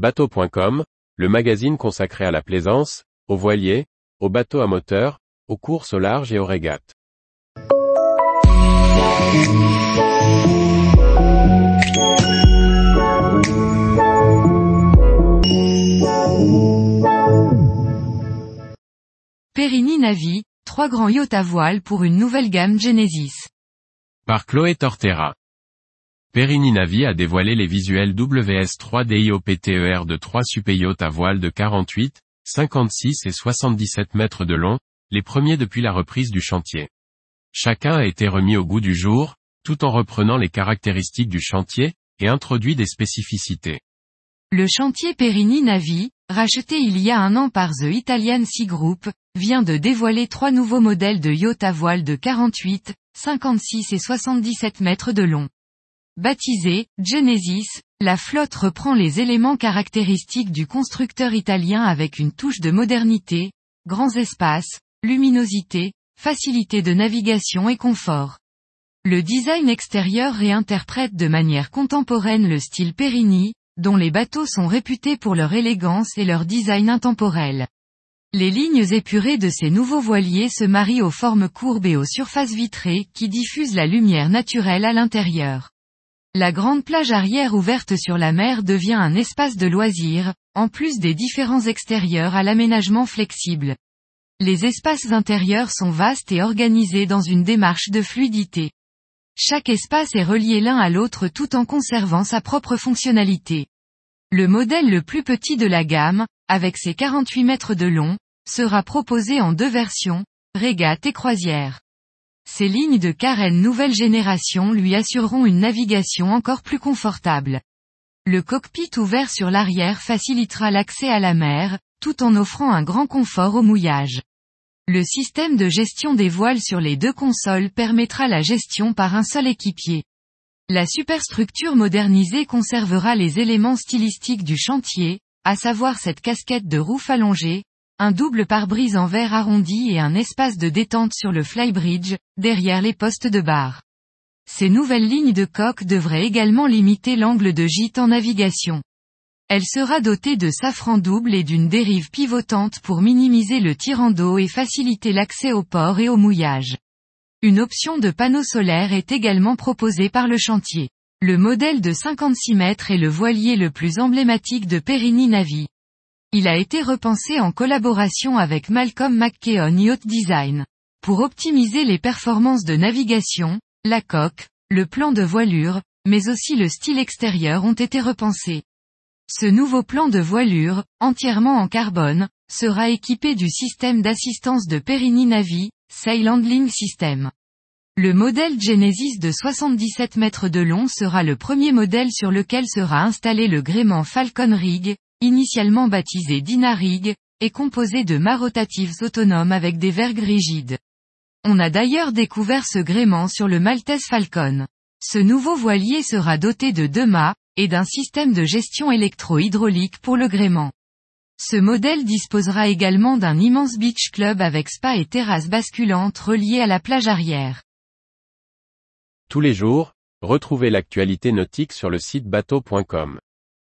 Bateau.com, le magazine consacré à la plaisance, aux voiliers, aux bateaux à moteur, aux courses au large et aux régates. Perini Navi, trois grands yachts à voile pour une nouvelle gamme Genesis. Par Chloé Tortera. Perini Navi a dévoilé les visuels WS3 DIOPTER de trois super-yachts à voile de 48, 56 et 77 mètres de long, les premiers depuis la reprise du chantier. Chacun a été remis au goût du jour, tout en reprenant les caractéristiques du chantier, et introduit des spécificités. Le chantier Perini Navi, racheté il y a un an par The Italian Sea Group, vient de dévoiler trois nouveaux modèles de yacht à voile de 48, 56 et 77 mètres de long. Baptisé Genesis, la flotte reprend les éléments caractéristiques du constructeur italien avec une touche de modernité, grands espaces, luminosité, facilité de navigation et confort. Le design extérieur réinterprète de manière contemporaine le style Perini, dont les bateaux sont réputés pour leur élégance et leur design intemporel. Les lignes épurées de ces nouveaux voiliers se marient aux formes courbes et aux surfaces vitrées qui diffusent la lumière naturelle à l'intérieur. La grande plage arrière ouverte sur la mer devient un espace de loisirs, en plus des différents extérieurs à l'aménagement flexible. Les espaces intérieurs sont vastes et organisés dans une démarche de fluidité. Chaque espace est relié l'un à l'autre tout en conservant sa propre fonctionnalité. Le modèle le plus petit de la gamme, avec ses 48 mètres de long, sera proposé en deux versions, régate et croisière. Ces lignes de carène nouvelle génération lui assureront une navigation encore plus confortable. Le cockpit ouvert sur l'arrière facilitera l'accès à la mer, tout en offrant un grand confort au mouillage. Le système de gestion des voiles sur les deux consoles permettra la gestion par un seul équipier. La superstructure modernisée conservera les éléments stylistiques du chantier, à savoir cette casquette de rouf allongée, un double pare-brise en verre arrondi et un espace de détente sur le flybridge, derrière les postes de barre. Ces nouvelles lignes de coque devraient également limiter l'angle de gîte en navigation. Elle sera dotée de safran double et d'une dérive pivotante pour minimiser le tirant d'eau et faciliter l'accès au port et au mouillage. Une option de panneau solaire est également proposée par le chantier. Le modèle de 56 mètres est le voilier le plus emblématique de Perini Navi. Il a été repensé en collaboration avec Malcolm McKeon Yacht Design. Pour optimiser les performances de navigation, la coque, le plan de voilure, mais aussi le style extérieur ont été repensés. Ce nouveau plan de voilure, entièrement en carbone, sera équipé du système d'assistance de Perini Navi, Sail Handling System. Le modèle Genesis de 77 mètres de long sera le premier modèle sur lequel sera installé le gréement Falcon Rig, initialement baptisé Dynarig, est composé de mâts rotatifs autonomes avec des vergues rigides. On a d'ailleurs découvert ce gréement sur le Maltese Falcon. Ce nouveau voilier sera doté de deux mâts, et d'un système de gestion électro-hydraulique pour le gréement. Ce modèle disposera également d'un immense beach club avec spa et terrasse basculante reliée à la plage arrière. Tous les jours, retrouvez l'actualité nautique sur le site bateau.com.